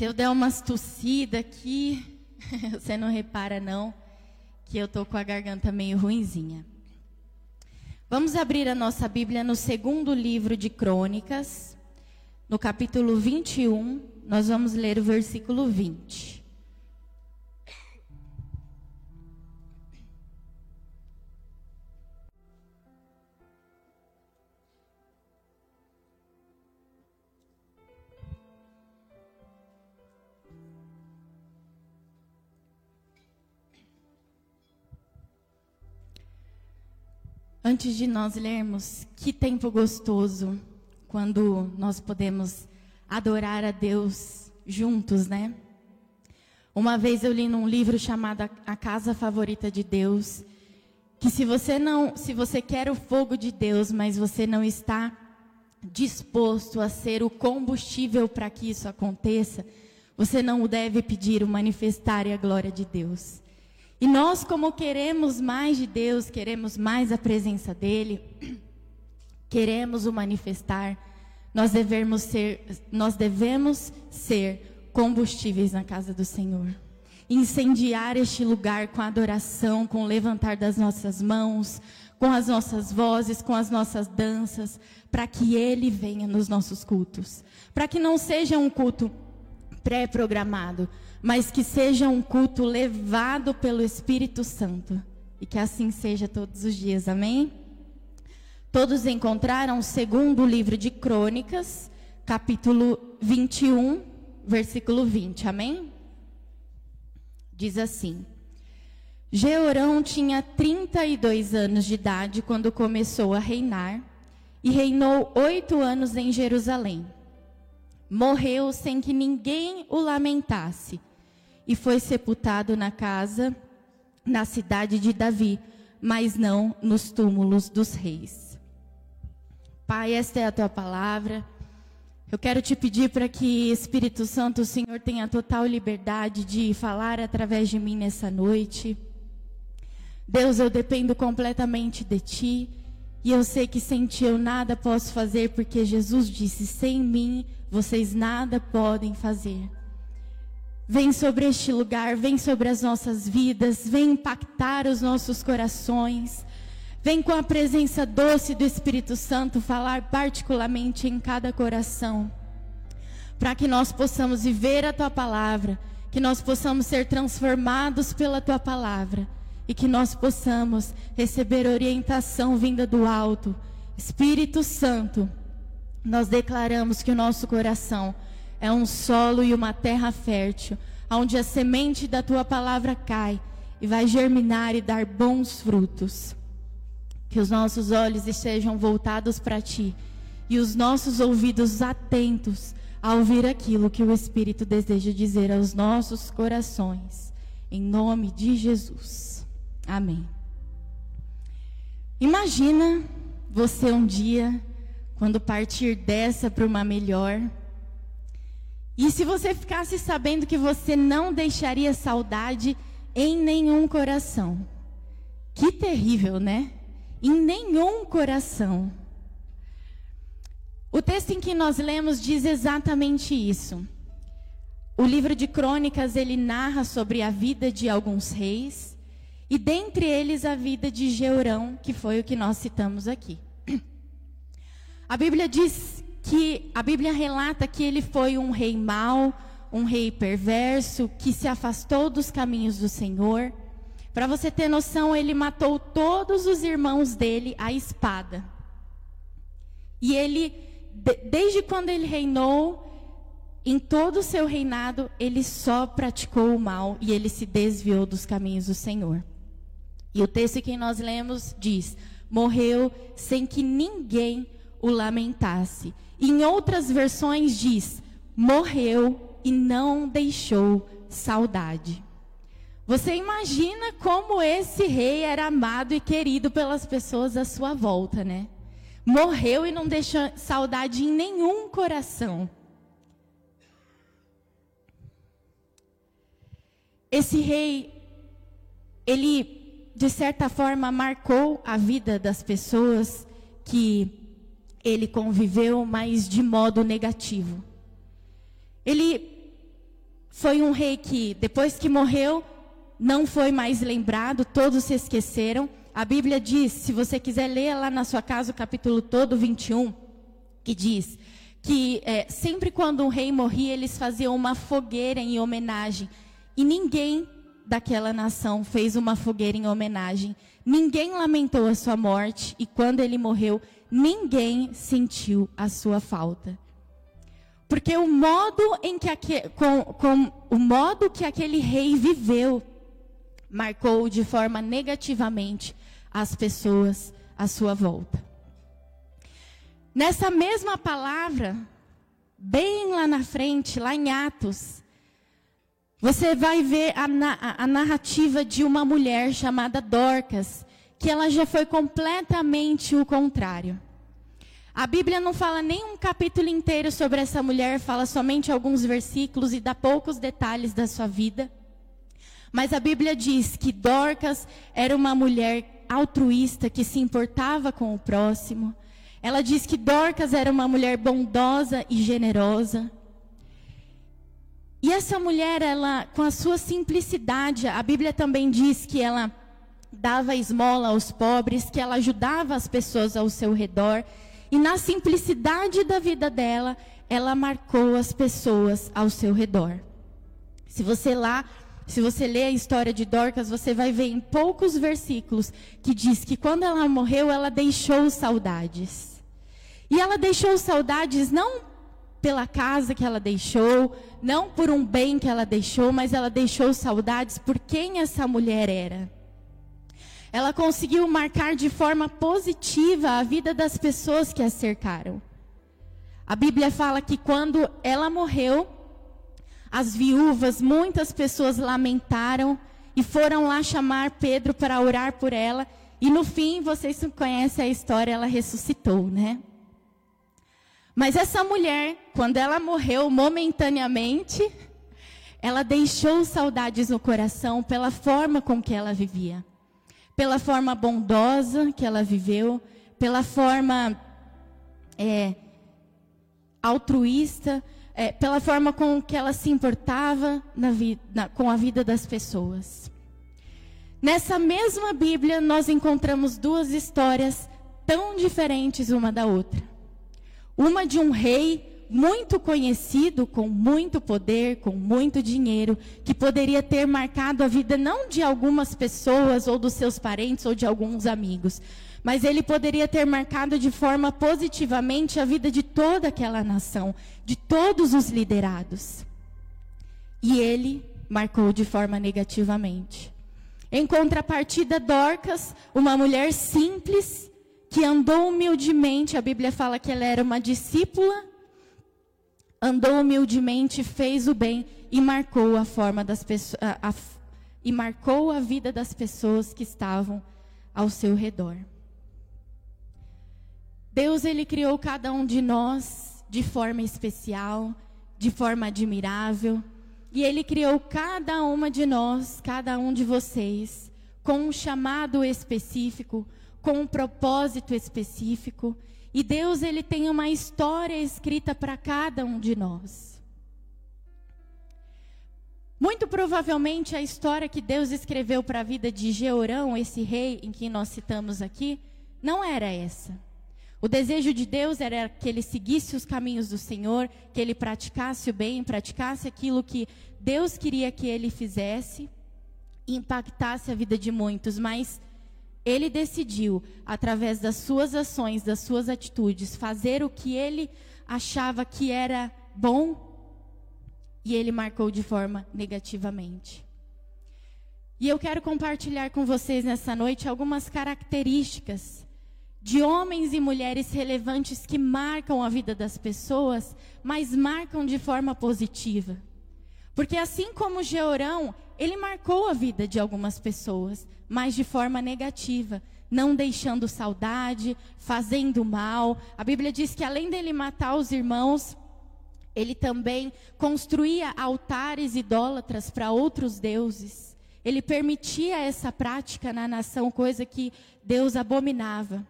Se eu der umas tossidas aqui, você não repara não, que eu tô com a garganta meio ruinzinha. Vamos abrir a nossa Bíblia no segundo livro de Crônicas, no capítulo 21, nós vamos ler o versículo 20. Antes de nós lermos, que tempo gostoso quando nós podemos adorar a Deus juntos, né? Uma vez eu li num livro chamado A Casa Favorita de Deus, que se você não, se você quer o fogo de Deus, mas você não está disposto a ser o combustível para que isso aconteça, você não deve pedir o manifestar e a glória de Deus. E nós, como queremos mais de Deus, queremos mais a presença dEle, queremos o manifestar, nós devemos ser, nós devemos ser combustíveis na casa do Senhor. Incendiar este lugar com adoração, com o levantar das nossas mãos, com as nossas vozes, com as nossas danças, para que Ele venha nos nossos cultos. Para que não seja um culto pré-programado, mas que seja um culto levado pelo Espírito Santo. E que assim seja todos os dias, amém? Todos encontraram o segundo livro de Crônicas, capítulo 21, versículo 20, amém? Diz assim: Jeorão tinha 32 anos de idade quando começou a reinar, e reinou oito anos em Jerusalém. Morreu sem que ninguém o lamentasse e foi sepultado na casa, na cidade de Davi, mas não nos túmulos dos reis. Pai, esta é a tua palavra. Eu quero te pedir para que, Espírito Santo, o Senhor tenha total liberdade de falar através de mim nessa noite. Deus, eu dependo completamente de ti. E eu sei que sem ti eu nada posso fazer, porque Jesus disse: sem mim vocês nada podem fazer. Vem sobre este lugar, vem sobre as nossas vidas, vem impactar os nossos corações. Vem com a presença doce do Espírito Santo falar particularmente em cada coração. Para que nós possamos viver a tua palavra, que nós possamos ser transformados pela tua palavra e que nós possamos receber orientação vinda do alto. Espírito Santo, nós declaramos que o nosso coração é um solo e uma terra fértil, onde a semente da tua palavra cai e vai germinar e dar bons frutos. Que os nossos olhos estejam voltados para ti e os nossos ouvidos atentos a ouvir aquilo que o Espírito deseja dizer aos nossos corações. Em nome de Jesus. Amém. Imagina você um dia, quando partir dessa para uma melhor, e se você ficasse sabendo que você não deixaria saudade em nenhum coração? Que terrível, né? Em nenhum coração. O texto em que nós lemos diz exatamente isso. O livro de Crônicas ele narra sobre a vida de alguns reis e dentre eles a vida de Jeurão, que foi o que nós citamos aqui. A Bíblia diz que a Bíblia relata que ele foi um rei mau, um rei perverso, que se afastou dos caminhos do Senhor. Para você ter noção, ele matou todos os irmãos dele à espada. E ele, desde quando ele reinou, em todo o seu reinado, ele só praticou o mal e ele se desviou dos caminhos do Senhor. E o texto que nós lemos diz: morreu sem que ninguém o lamentasse. Em outras versões diz: morreu e não deixou saudade. Você imagina como esse rei era amado e querido pelas pessoas à sua volta, né? Morreu e não deixou saudade em nenhum coração. Esse rei, ele, de certa forma, marcou a vida das pessoas que ele conviveu, mas de modo negativo. Ele foi um rei que, depois que morreu, não foi mais lembrado, todos se esqueceram. A Bíblia diz, se você quiser ler lá na sua casa o capítulo todo, 21, que diz que é, sempre quando um rei morria, eles faziam uma fogueira em homenagem. E ninguém daquela nação fez uma fogueira em homenagem. Ninguém lamentou a sua morte. E quando ele morreu, ninguém sentiu a sua falta. Porque o modo em que aquele, com, com, o modo que aquele rei viveu marcou de forma negativamente as pessoas à sua volta. Nessa mesma palavra, bem lá na frente, lá em Atos, você vai ver a, a, narrativa de uma mulher chamada Dorcas, que ela já foi completamente o contrário. A Bíblia não fala nem um capítulo inteiro sobre essa mulher, fala somente alguns versículos e dá poucos detalhes da sua vida. Mas a Bíblia diz que Dorcas era uma mulher altruísta que se importava com o próximo, ela diz que Dorcas era uma mulher bondosa e generosa. E essa mulher, ela, com a sua simplicidade, a Bíblia também diz que ela dava esmola aos pobres, que ela ajudava as pessoas ao seu redor. E na simplicidade da vida dela, ela marcou as pessoas ao seu redor. Se você lá, se você ler a história de Dorcas, você vai ver em poucos versículos que diz que quando ela morreu, ela deixou saudades. E ela deixou saudades não pela casa que ela deixou, não por um bem que ela deixou, mas ela deixou saudades por quem essa mulher era. Ela conseguiu marcar de forma positiva a vida das pessoas que a cercaram. A Bíblia fala que quando ela morreu, as viúvas, muitas pessoas lamentaram e foram lá chamar Pedro para orar por ela. E no fim, vocês conhecem a história, ela ressuscitou, né? Mas essa mulher, quando ela morreu momentaneamente, ela deixou saudades no coração pela forma com que ela vivia, pela forma bondosa que ela viveu, pela forma é, altruísta, é, pela forma com que ela se importava na vida, com a vida das pessoas. Nessa mesma Bíblia, nós encontramos duas histórias tão diferentes uma da outra. Uma de um rei muito conhecido, com muito poder, com muito dinheiro, que poderia ter marcado a vida não de algumas pessoas, ou dos seus parentes, ou de alguns amigos, mas ele poderia ter marcado de forma positivamente a vida de toda aquela nação, de todos os liderados. E ele marcou de forma negativamente. Em contrapartida, Dorcas, uma mulher simples, que andou humildemente, a Bíblia fala que ela era uma discípula, andou humildemente, fez o bem e marcou a forma das pessoas, e marcou a vida das pessoas que estavam ao seu redor. Deus ele criou cada um de nós de forma especial, de forma admirável, e ele criou cada uma de nós, cada um de vocês, com um chamado específico, com um propósito específico, e Deus ele tem uma história escrita para cada um de nós. Muito provavelmente a história que Deus escreveu para a vida de Jeorão, esse rei em que nós citamos aqui, não era essa. O desejo de Deus era que ele seguisse os caminhos do Senhor, que ele praticasse o bem, praticasse aquilo que Deus queria que ele fizesse e impactasse a vida de muitos, mas ele decidiu, através das suas ações, das suas atitudes, fazer o que ele achava que era bom e ele marcou de forma negativamente. E eu quero compartilhar com vocês nessa noite algumas características de homens e mulheres relevantes que marcam a vida das pessoas, mas marcam de forma positiva. Porque assim como Georão, ele marcou a vida de algumas pessoas, mas de forma negativa, não deixando saudade, fazendo mal. A Bíblia diz que além dele matar os irmãos, ele também construía altares idólatras para outros deuses. Ele permitia essa prática na nação, coisa que Deus abominava.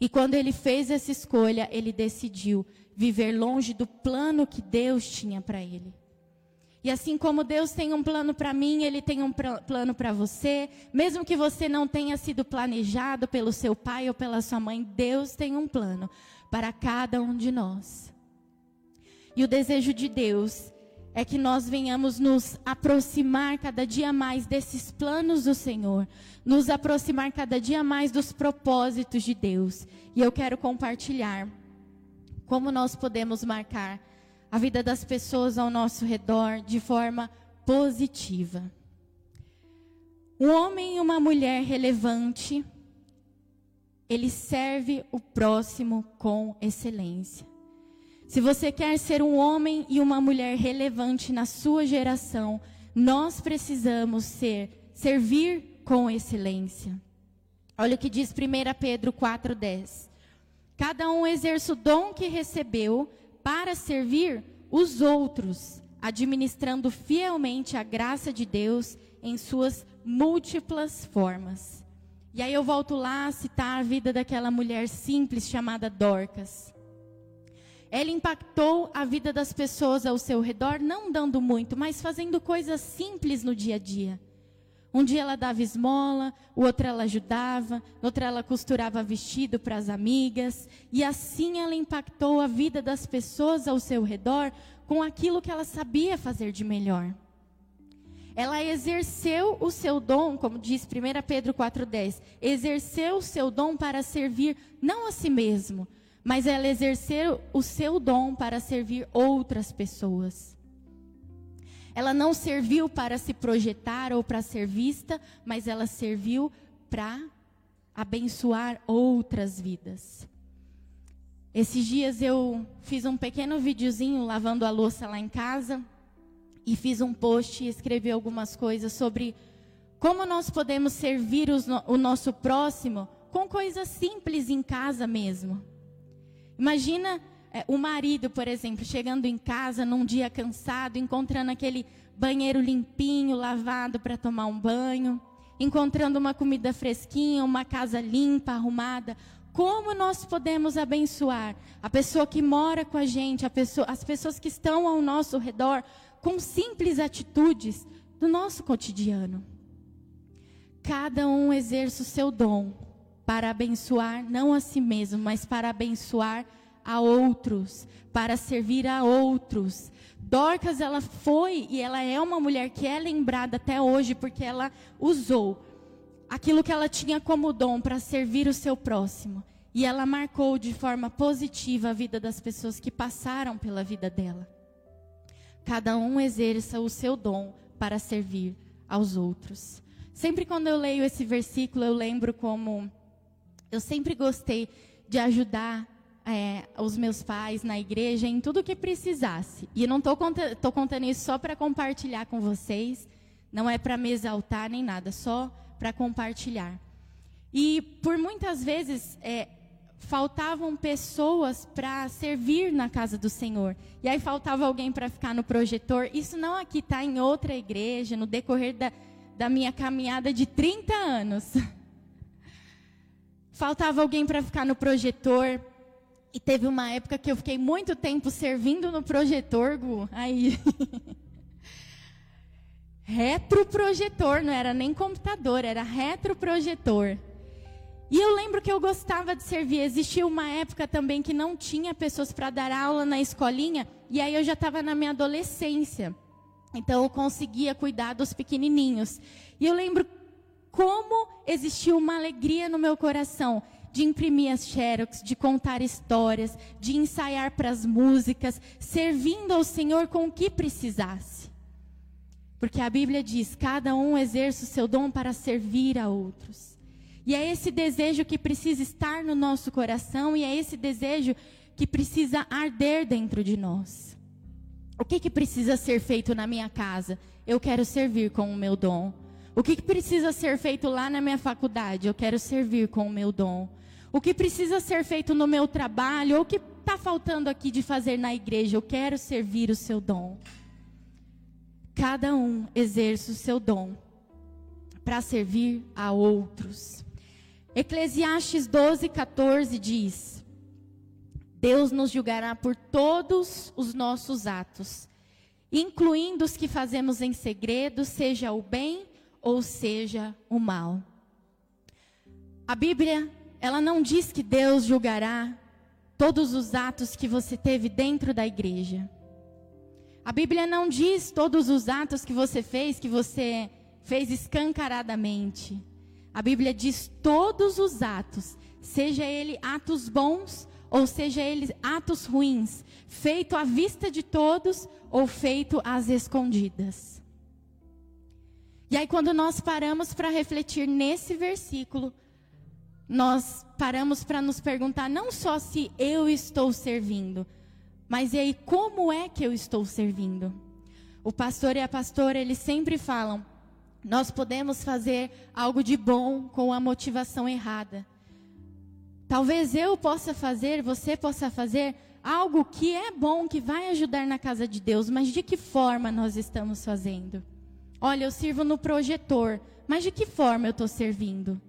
E quando ele fez essa escolha, ele decidiu viver longe do plano que Deus tinha para ele. E assim como Deus tem um plano para mim, Ele tem um plano para você. Mesmo que você não tenha sido planejado pelo seu pai ou pela sua mãe, Deus tem um plano para cada um de nós. E o desejo de Deus é que nós venhamos nos aproximar cada dia mais desses planos do Senhor, nos aproximar cada dia mais dos propósitos de Deus. E eu quero compartilhar como nós podemos marcar a vida das pessoas ao nosso redor de forma positiva. Um homem e uma mulher relevante, ele serve o próximo com excelência. Se você quer ser um homem e uma mulher relevante na sua geração, nós precisamos ser servir com excelência. Olha o que diz 1 Pedro 4:10. Cada um exerce o dom que recebeu para servir os outros, administrando fielmente a graça de Deus em suas múltiplas formas. E aí eu volto lá a citar a vida daquela mulher simples chamada Dorcas. Ela impactou a vida das pessoas ao seu redor, não dando muito, mas fazendo coisas simples no dia a dia. Um dia ela dava esmola, o outro ela ajudava, no outro ela costurava vestido para as amigas, e assim ela impactou a vida das pessoas ao seu redor com aquilo que ela sabia fazer de melhor. Ela exerceu o seu dom, como diz 1 Pedro 4,10, exerceu o seu dom para servir não a si mesmo, mas ela exerceu o seu dom para servir outras pessoas. Ela não serviu para se projetar ou para ser vista, mas ela serviu para abençoar outras vidas. Esses dias eu fiz um pequeno videozinho lavando a louça lá em casa e fiz um post e escrevi algumas coisas sobre como nós podemos servir o nosso próximo com coisas simples em casa mesmo. Imagina o marido, por exemplo, chegando em casa num dia cansado, encontrando aquele banheiro limpinho, lavado para tomar um banho, encontrando uma comida fresquinha, uma casa limpa, arrumada. Como nós podemos abençoar a pessoa que mora com a gente, a pessoa, as pessoas que estão ao nosso redor, com simples atitudes do nosso cotidiano? Cada um exerce o seu dom para abençoar não a si mesmo, mas para abençoar a outros, para servir a outros. Dorcas, ela foi e ela é uma mulher que é lembrada até hoje porque ela usou aquilo que ela tinha como dom para servir o seu próximo. E ela marcou de forma positiva a vida das pessoas que passaram pela vida dela. Cada um exerça o seu dom para servir aos outros. Sempre quando eu leio esse versículo, eu lembro como eu sempre gostei de ajudar é, os meus pais na igreja em tudo que precisasse. E não estou conta, contando isso só para compartilhar com vocês, não é para me exaltar nem nada, só para compartilhar. E por muitas vezes é, faltavam pessoas para servir na casa do Senhor. E aí faltava alguém para ficar no projetor. Isso não aqui está em outra igreja, no decorrer da, da minha caminhada de 30 anos. Faltava alguém para ficar no projetor. E teve uma época que eu fiquei muito tempo servindo no projetor, Gu. Aí. retroprojetor, não era nem computador, era retroprojetor. E eu lembro que eu gostava de servir. Existia uma época também que não tinha pessoas para dar aula na escolinha, e aí eu já estava na minha adolescência. Então eu conseguia cuidar dos pequenininhos. E eu lembro como existia uma alegria no meu coração de imprimir as xerox, de contar histórias, de ensaiar para as músicas, servindo ao Senhor com o que precisasse. Porque a Bíblia diz: cada um exerce o seu dom para servir a outros. E é esse desejo que precisa estar no nosso coração e é esse desejo que precisa arder dentro de nós. O que, que precisa ser feito na minha casa? Eu quero servir com o meu dom. O que, que precisa ser feito lá na minha faculdade? Eu quero servir com o meu dom o que precisa ser feito no meu trabalho, ou o que está faltando aqui de fazer na igreja. Eu quero servir o seu dom. Cada um exerce o seu dom para servir a outros. Eclesiastes 12, 14 diz: Deus nos julgará por todos os nossos atos incluindo os que fazemos em segredo, seja o bem ou seja o mal. A Bíblia, ela não diz que Deus julgará todos os atos que você teve dentro da igreja. A Bíblia não diz todos os atos que você fez, que você fez escancaradamente. A Bíblia diz todos os atos, seja ele atos bons ou seja eles atos ruins, feito à vista de todos ou feito às escondidas. E aí, quando nós paramos para refletir nesse versículo, nós paramos para nos perguntar não só se eu estou servindo, mas e aí como é que eu estou servindo? O pastor e a pastora, eles sempre falam: nós podemos fazer algo de bom com a motivação errada. Talvez eu possa fazer, você possa fazer algo que é bom, que vai ajudar na casa de Deus, mas de que forma nós estamos fazendo? Olha, eu sirvo no projetor, mas de que forma eu estou servindo?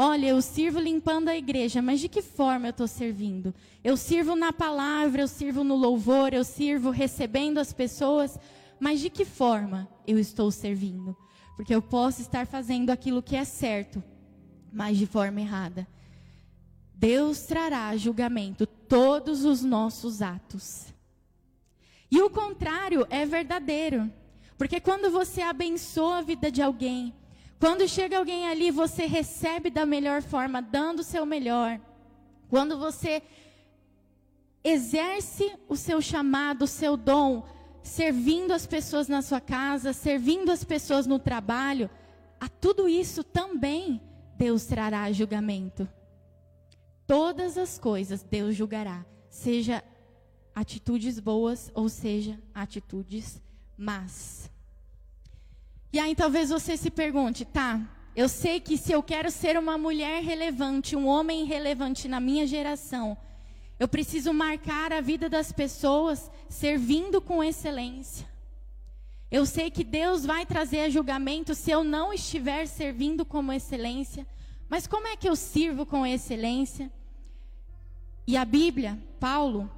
Olha, eu sirvo limpando a igreja, mas de que forma eu estou servindo? Eu sirvo na palavra, eu sirvo no louvor, eu sirvo recebendo as pessoas, mas de que forma eu estou servindo? Porque eu posso estar fazendo aquilo que é certo, mas de forma errada. Deus trará julgamento todos os nossos atos. E o contrário é verdadeiro. Porque quando você abençoa a vida de alguém, quando chega alguém ali, você recebe da melhor forma, dando o seu melhor. Quando você exerce o seu chamado, o seu dom, servindo as pessoas na sua casa, servindo as pessoas no trabalho, a tudo isso também Deus trará julgamento. Todas as coisas Deus julgará, seja atitudes boas ou seja atitudes más. E aí talvez você se pergunte, tá? Eu sei que se eu quero ser uma mulher relevante, um homem relevante na minha geração, eu preciso marcar a vida das pessoas servindo com excelência. Eu sei que Deus vai trazer julgamento se eu não estiver servindo como excelência. Mas como é que eu sirvo com excelência? E a Bíblia, Paulo,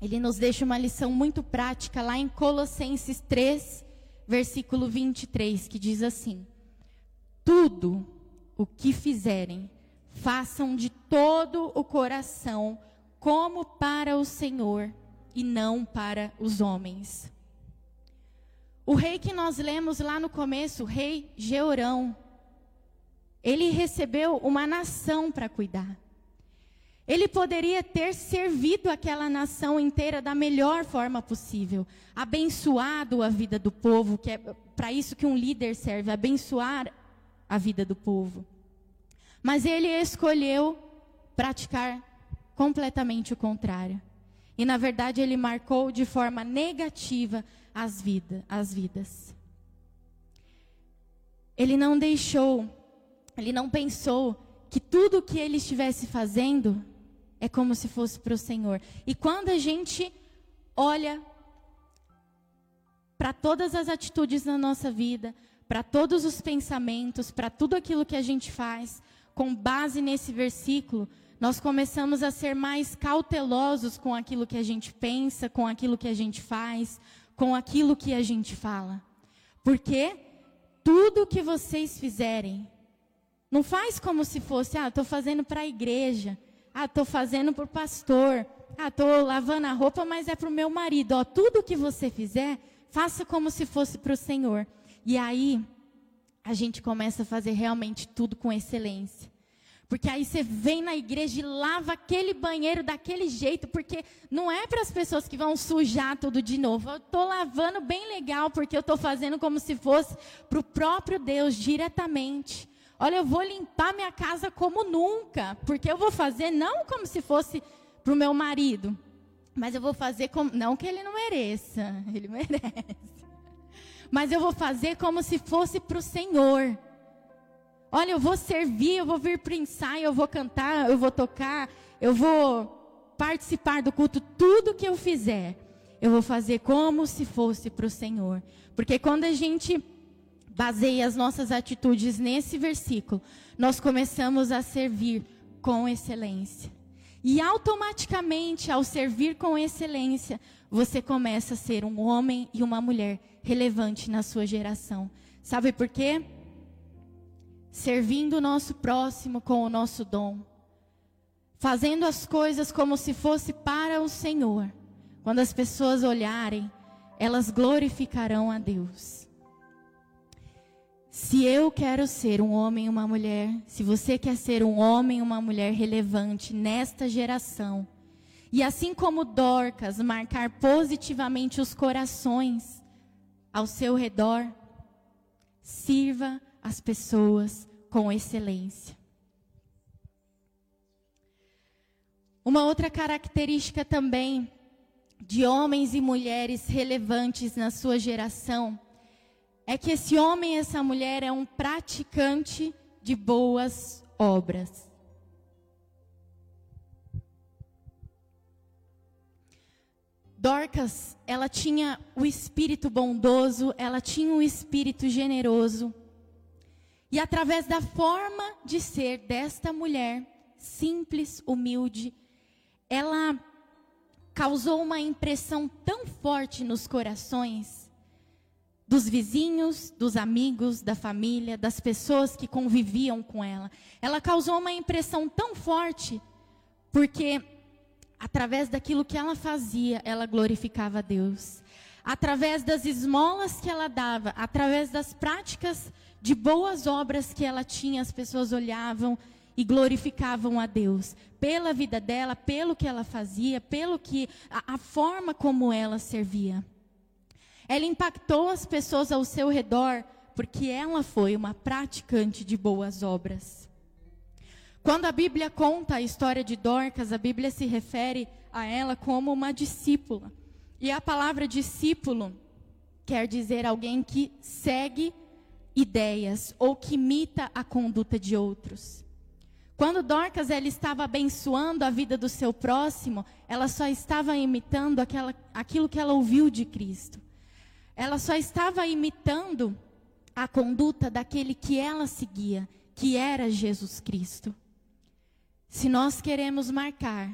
ele nos deixa uma lição muito prática lá em Colossenses 3, versículo 23, que diz assim: Tudo o que fizerem, façam de todo o coração, como para o Senhor e não para os homens. O rei que nós lemos lá no começo, o rei Georão, ele recebeu uma nação para cuidar. Ele poderia ter servido aquela nação inteira da melhor forma possível, abençoado a vida do povo, que é para isso que um líder serve, abençoar a vida do povo. Mas ele escolheu praticar completamente o contrário. E na verdade ele marcou de forma negativa as, vida, as vidas. Ele não deixou, ele não pensou que tudo o que ele estivesse fazendo é como se fosse para o Senhor. E quando a gente olha para todas as atitudes na nossa vida, para todos os pensamentos, para tudo aquilo que a gente faz, com base nesse versículo, nós começamos a ser mais cautelosos com aquilo que a gente pensa, com aquilo que a gente faz, com aquilo que a gente fala. Porque tudo que vocês fizerem, não faz como se fosse, ah, estou fazendo para a igreja. Ah, estou fazendo o pastor. Ah, estou lavando a roupa, mas é para o meu marido. Ó, tudo que você fizer, faça como se fosse para o Senhor. E aí, a gente começa a fazer realmente tudo com excelência. Porque aí você vem na igreja e lava aquele banheiro daquele jeito, porque não é para as pessoas que vão sujar tudo de novo. Eu estou lavando bem legal, porque eu estou fazendo como se fosse para o próprio Deus diretamente. Olha, eu vou limpar minha casa como nunca, porque eu vou fazer não como se fosse para o meu marido, mas eu vou fazer como. Não que ele não mereça, ele merece. Mas eu vou fazer como se fosse para o Senhor. Olha, eu vou servir, eu vou vir para o ensaio, eu vou cantar, eu vou tocar, eu vou participar do culto, tudo que eu fizer, eu vou fazer como se fosse para o Senhor. Porque quando a gente baseia as nossas atitudes nesse versículo, nós começamos a servir com excelência. E automaticamente, ao servir com excelência, você começa a ser um homem e uma mulher relevante na sua geração. Sabe por quê? Servindo o nosso próximo com o nosso dom. Fazendo as coisas como se fosse para o Senhor. Quando as pessoas olharem, elas glorificarão a Deus. Se eu quero ser um homem e uma mulher, se você quer ser um homem e uma mulher relevante nesta geração, e assim como Dorcas, marcar positivamente os corações ao seu redor, sirva as pessoas com excelência. Uma outra característica também de homens e mulheres relevantes na sua geração é que esse homem e essa mulher é um praticante de boas obras. Dorcas, ela tinha o espírito bondoso, ela tinha o espírito generoso. E através da forma de ser desta mulher, simples, humilde, ela causou uma impressão tão forte nos corações dos vizinhos, dos amigos, da família, das pessoas que conviviam com ela. Ela causou uma impressão tão forte, porque através daquilo que ela fazia, ela glorificava a Deus. Através das esmolas que ela dava, através das práticas de boas obras que ela tinha, as pessoas olhavam e glorificavam a Deus pela vida dela, pelo que ela fazia, pelo que a, a forma como ela servia. Ela impactou as pessoas ao seu redor porque ela foi uma praticante de boas obras. Quando a Bíblia conta a história de Dorcas, a Bíblia se refere a ela como uma discípula. E a palavra discípulo quer dizer alguém que segue ideias ou que imita a conduta de outros. Quando Dorcas ela estava abençoando a vida do seu próximo, ela só estava imitando aquela, aquilo que ela ouviu de Cristo. Ela só estava imitando a conduta daquele que ela seguia, que era Jesus Cristo. Se nós queremos marcar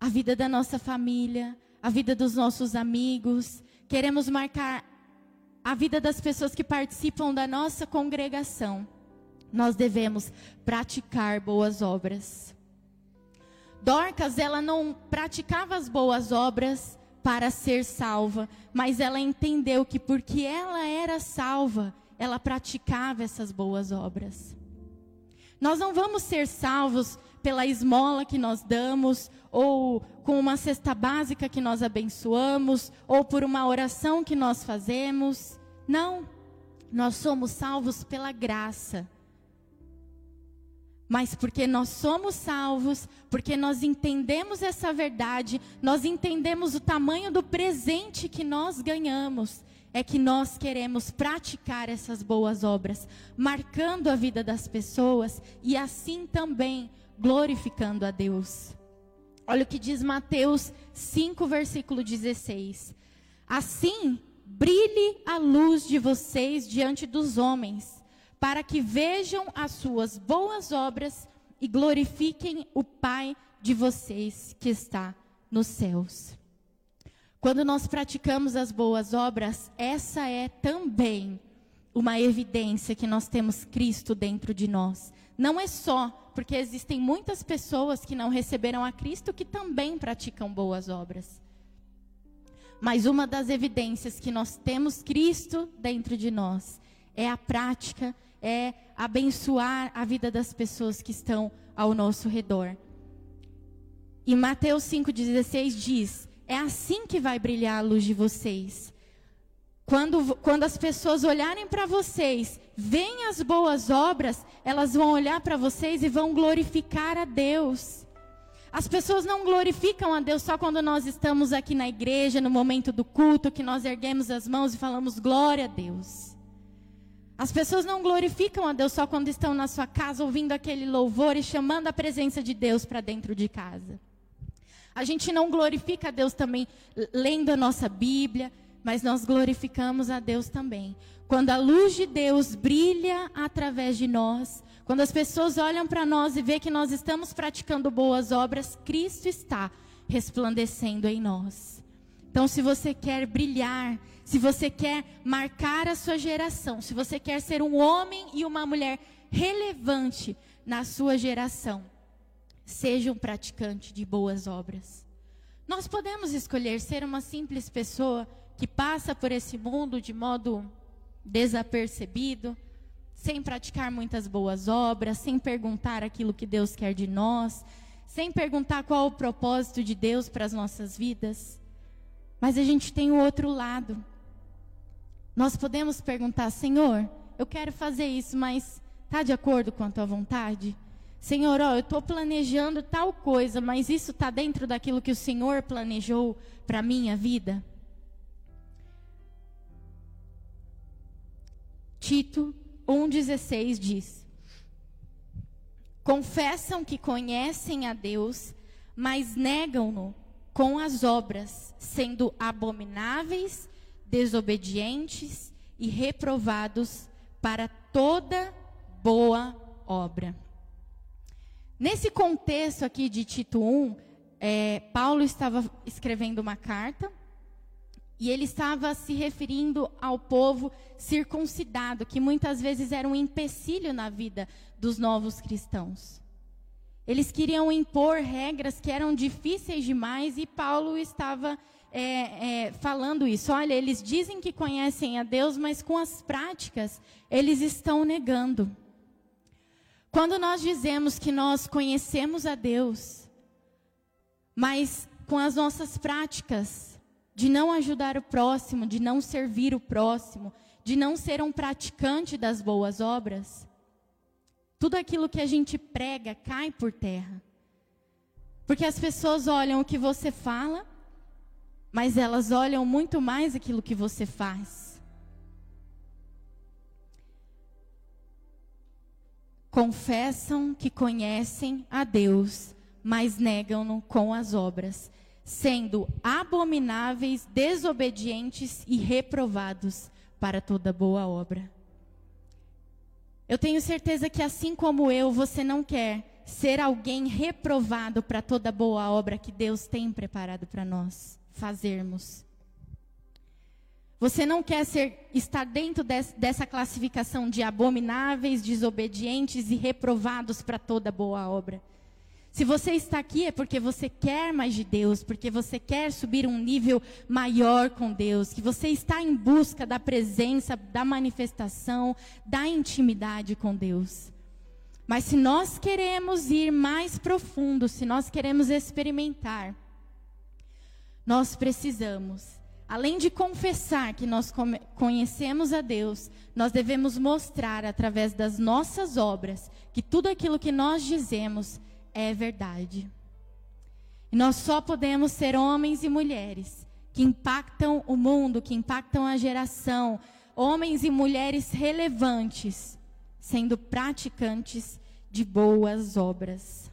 a vida da nossa família, a vida dos nossos amigos, queremos marcar a vida das pessoas que participam da nossa congregação, nós devemos praticar boas obras. Dorcas, ela não praticava as boas obras para ser salva, mas ela entendeu que porque ela era salva, ela praticava essas boas obras. Nós não vamos ser salvos pela esmola que nós damos, ou com uma cesta básica que nós abençoamos, ou por uma oração que nós fazemos. Não. Nós somos salvos pela graça mas porque nós somos salvos, porque nós entendemos essa verdade, nós entendemos o tamanho do presente que nós ganhamos, é que nós queremos praticar essas boas obras, marcando a vida das pessoas e assim também glorificando a Deus. Olha o que diz Mateus 5, versículo 16. Assim, brilhe a luz de vocês diante dos homens para que vejam as suas boas obras e glorifiquem o Pai de vocês que está nos céus. Quando nós praticamos as boas obras, essa é também uma evidência que nós temos Cristo dentro de nós. Não é só porque existem muitas pessoas que não receberam a Cristo que também praticam boas obras. Mas uma das evidências que nós temos Cristo dentro de nós é a prática é abençoar a vida das pessoas que estão ao nosso redor. E Mateus 5,16 diz: É assim que vai brilhar a luz de vocês. Quando, quando as pessoas olharem para vocês, veem as boas obras, elas vão olhar para vocês e vão glorificar a Deus. As pessoas não glorificam a Deus só quando nós estamos aqui na igreja, no momento do culto, que nós erguemos as mãos e falamos glória a Deus. As pessoas não glorificam a Deus só quando estão na sua casa ouvindo aquele louvor e chamando a presença de Deus para dentro de casa. A gente não glorifica a Deus também lendo a nossa Bíblia, mas nós glorificamos a Deus também. Quando a luz de Deus brilha através de nós, Quando as pessoas olham para nós e vê que nós estamos praticando boas obras, Cristo está resplandecendo em nós. Então, se você quer brilhar, se você quer marcar a sua geração, se você quer ser um homem e uma mulher relevante na sua geração, seja um praticante de boas obras. Nós podemos escolher ser uma simples pessoa que passa por esse mundo de modo desapercebido, sem praticar muitas boas obras, sem perguntar aquilo que Deus quer de nós, sem perguntar qual o propósito de Deus para as nossas vidas. Mas a gente tem o outro lado. Nós podemos perguntar, Senhor, eu quero fazer isso, mas está de acordo com a tua vontade? Senhor, ó, eu estou planejando tal coisa, mas isso está dentro daquilo que o Senhor planejou para minha vida? Tito 1,16 diz: Confessam que conhecem a Deus, mas negam-no com as obras, sendo abomináveis, desobedientes e reprovados para toda boa obra. Nesse contexto aqui de Tito 1, é, Paulo estava escrevendo uma carta e ele estava se referindo ao povo circuncidado, que muitas vezes era um empecilho na vida dos novos cristãos. Eles queriam impor regras que eram difíceis demais e Paulo estava é, é, falando isso. Olha, eles dizem que conhecem a Deus, mas com as práticas eles estão negando. Quando nós dizemos que nós conhecemos a Deus, mas com as nossas práticas de não ajudar o próximo, de não servir o próximo, de não ser um praticante das boas obras, tudo aquilo que a gente prega cai por terra. Porque as pessoas olham o que você fala, mas elas olham muito mais aquilo que você faz. confessam que conhecem a Deus, mas negam-no com as obras, sendo abomináveis, desobedientes e reprovados para toda boa obra. Eu tenho certeza que assim como eu, você não quer ser alguém reprovado para toda boa obra que Deus tem preparado para nós fazermos. Você não quer ser, estar dentro des, dessa classificação de abomináveis, desobedientes e reprovados para toda boa obra. Se você está aqui é porque você quer mais de Deus, porque você quer subir um nível maior com Deus, que você está em busca da presença, da manifestação, da intimidade com Deus. Mas se nós queremos ir mais profundo, se nós queremos experimentar, nós precisamos Além de confessar que nós conhecemos a Deus, nós devemos mostrar através das nossas obras que tudo aquilo que nós dizemos é verdade. E nós só podemos ser homens e mulheres que impactam o mundo, que impactam a geração, homens e mulheres relevantes, sendo praticantes de boas obras.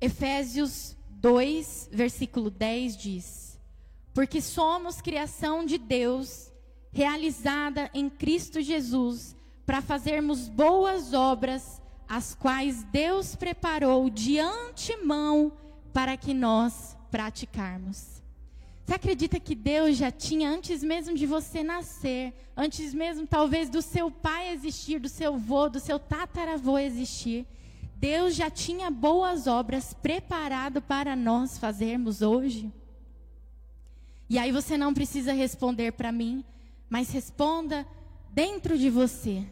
Efésios 2, versículo 10 diz: porque somos criação de Deus, realizada em Cristo Jesus, para fazermos boas obras, as quais Deus preparou de antemão para que nós praticarmos. Você acredita que Deus já tinha, antes mesmo de você nascer, antes mesmo talvez do seu pai existir, do seu avô, do seu tataravô existir, Deus já tinha boas obras preparado para nós fazermos hoje? E aí você não precisa responder para mim, mas responda dentro de você.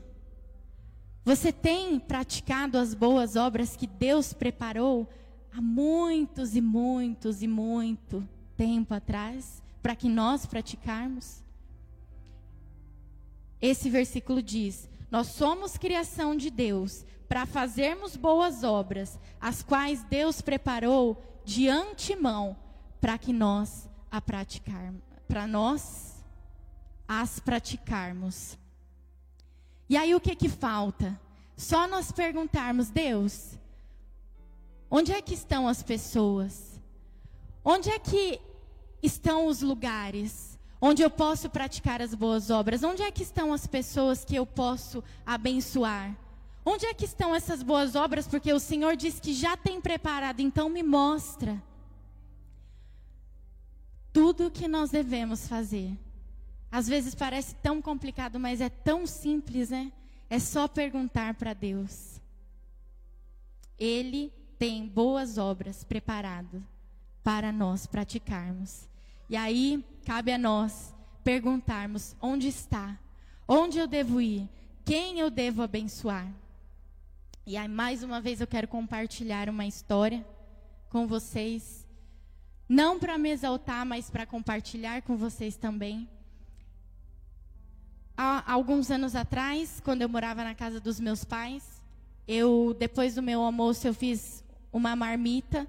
Você tem praticado as boas obras que Deus preparou há muitos e muitos e muito tempo atrás para que nós praticarmos? Esse versículo diz: Nós somos criação de Deus para fazermos boas obras, as quais Deus preparou de antemão para que nós a praticar, para nós as praticarmos. E aí o que que falta? Só nós perguntarmos, Deus, onde é que estão as pessoas? Onde é que estão os lugares? onde eu posso praticar as boas obras? Onde é que estão as pessoas que eu posso abençoar? Onde é que estão essas boas obras? Porque o Senhor diz que já tem preparado, então me mostra. Tudo o que nós devemos fazer. Às vezes parece tão complicado, mas é tão simples, né? É só perguntar para Deus. Ele tem boas obras preparadas para nós praticarmos. E aí cabe a nós perguntarmos: onde está? Onde eu devo ir? Quem eu devo abençoar? E aí, mais uma vez, eu quero compartilhar uma história com vocês. Não para me exaltar, mas para compartilhar com vocês também. Há alguns anos atrás, quando eu morava na casa dos meus pais, eu, depois do meu almoço, eu fiz uma marmita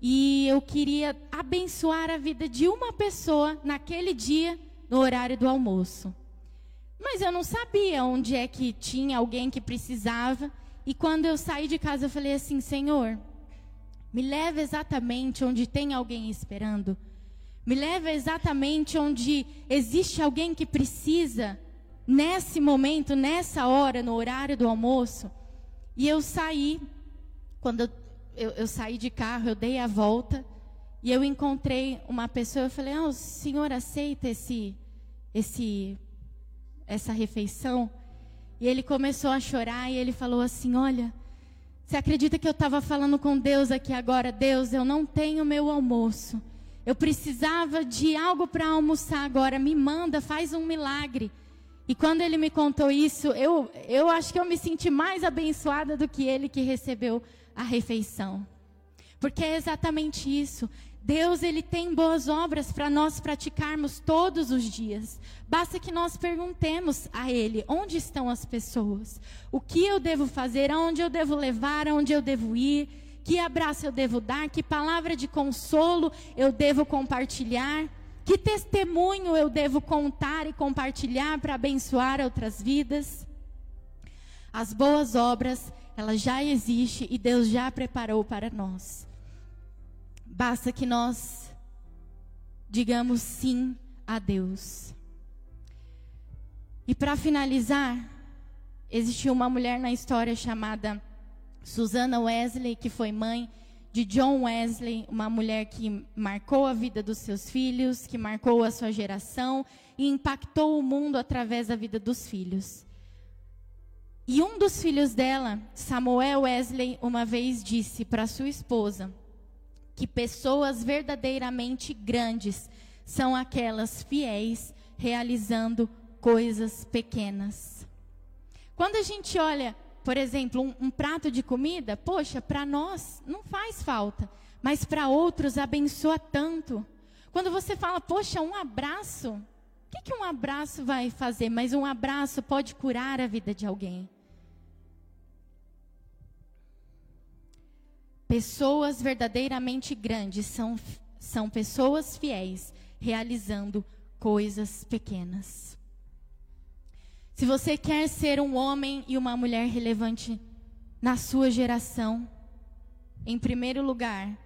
e eu queria abençoar a vida de uma pessoa naquele dia, no horário do almoço. Mas eu não sabia onde é que tinha alguém que precisava. E quando eu saí de casa, eu falei assim: Senhor, me leva exatamente onde tem alguém esperando. Me leva exatamente onde existe alguém que precisa, nesse momento, nessa hora, no horário do almoço. E eu saí, quando eu, eu, eu saí de carro, eu dei a volta e eu encontrei uma pessoa. Eu falei: ah, o senhor aceita esse, esse, essa refeição? E ele começou a chorar e ele falou assim: Olha, você acredita que eu estava falando com Deus aqui agora? Deus, eu não tenho meu almoço. Eu precisava de algo para almoçar agora. Me manda, faz um milagre. E quando ele me contou isso, eu, eu acho que eu me senti mais abençoada do que ele que recebeu a refeição. Porque é exatamente isso. Deus ele tem boas obras para nós praticarmos todos os dias. Basta que nós perguntemos a ele: onde estão as pessoas? O que eu devo fazer? Aonde eu devo levar? Aonde eu devo ir? Que abraço eu devo dar? Que palavra de consolo eu devo compartilhar? Que testemunho eu devo contar e compartilhar para abençoar outras vidas? As boas obras, elas já existem e Deus já preparou para nós. Basta que nós digamos sim a Deus. E para finalizar, existiu uma mulher na história chamada Susana Wesley, que foi mãe de John Wesley, uma mulher que marcou a vida dos seus filhos, que marcou a sua geração e impactou o mundo através da vida dos filhos. E um dos filhos dela, Samuel Wesley, uma vez disse para sua esposa: que pessoas verdadeiramente grandes são aquelas fiéis realizando coisas pequenas. Quando a gente olha, por exemplo, um, um prato de comida, poxa, para nós não faz falta, mas para outros abençoa tanto. Quando você fala, poxa, um abraço, o que, que um abraço vai fazer? Mas um abraço pode curar a vida de alguém. Pessoas verdadeiramente grandes são, são pessoas fiéis, realizando coisas pequenas. Se você quer ser um homem e uma mulher relevante na sua geração, em primeiro lugar,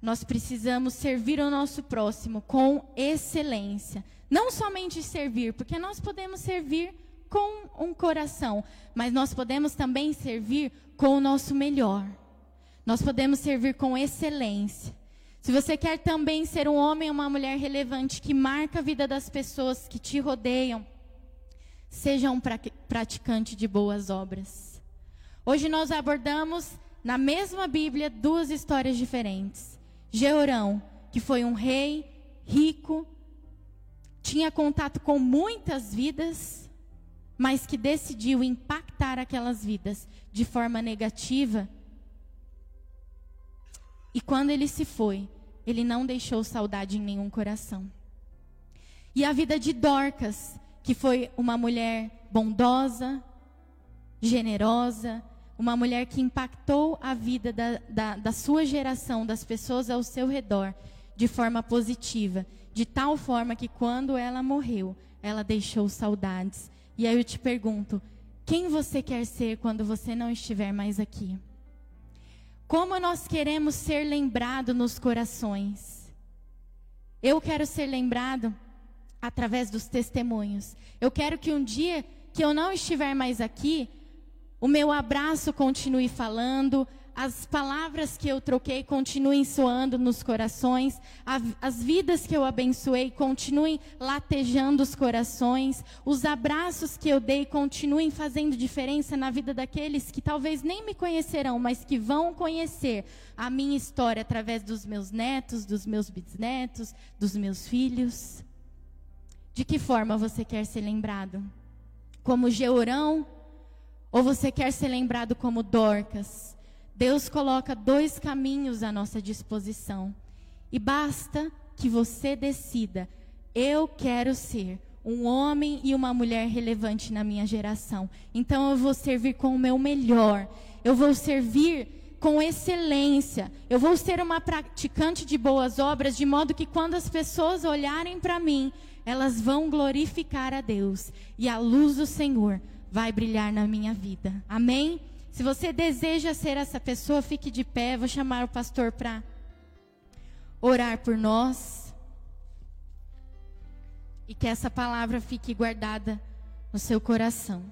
nós precisamos servir o nosso próximo com excelência. Não somente servir, porque nós podemos servir com um coração, mas nós podemos também servir com o nosso melhor. Nós podemos servir com excelência. Se você quer também ser um homem ou uma mulher relevante que marca a vida das pessoas que te rodeiam, seja um praticante de boas obras. Hoje nós abordamos na mesma Bíblia duas histórias diferentes. Jeorão, que foi um rei rico, tinha contato com muitas vidas, mas que decidiu impactar aquelas vidas de forma negativa e quando ele se foi, ele não deixou saudade em nenhum coração. E a vida de Dorcas, que foi uma mulher bondosa, generosa, uma mulher que impactou a vida da, da, da, sua geração, das pessoas ao seu redor, de forma positiva, de tal forma que quando ela morreu, ela deixou saudades. E aí eu te pergunto: quem você quer ser quando você não estiver mais aqui? Como nós queremos ser lembrados nos corações. Eu quero ser lembrado através dos testemunhos. Eu quero que um dia que eu não estiver mais aqui, o meu abraço continue falando, as palavras que eu troquei continuem soando nos corações, as vidas que eu abençoei continuem latejando os corações, os abraços que eu dei continuem fazendo diferença na vida daqueles que talvez nem me conhecerão, mas que vão conhecer a minha história através dos meus netos, dos meus bisnetos, dos meus filhos. De que forma você quer ser lembrado? Como Georão? Ou você quer ser lembrado como Dorcas? Deus coloca dois caminhos à nossa disposição. E basta que você decida: eu quero ser um homem e uma mulher relevante na minha geração. Então eu vou servir com o meu melhor. Eu vou servir com excelência. Eu vou ser uma praticante de boas obras, de modo que quando as pessoas olharem para mim, elas vão glorificar a Deus e a luz do Senhor vai brilhar na minha vida. Amém? Se você deseja ser essa pessoa, fique de pé. Vou chamar o pastor para orar por nós. E que essa palavra fique guardada no seu coração.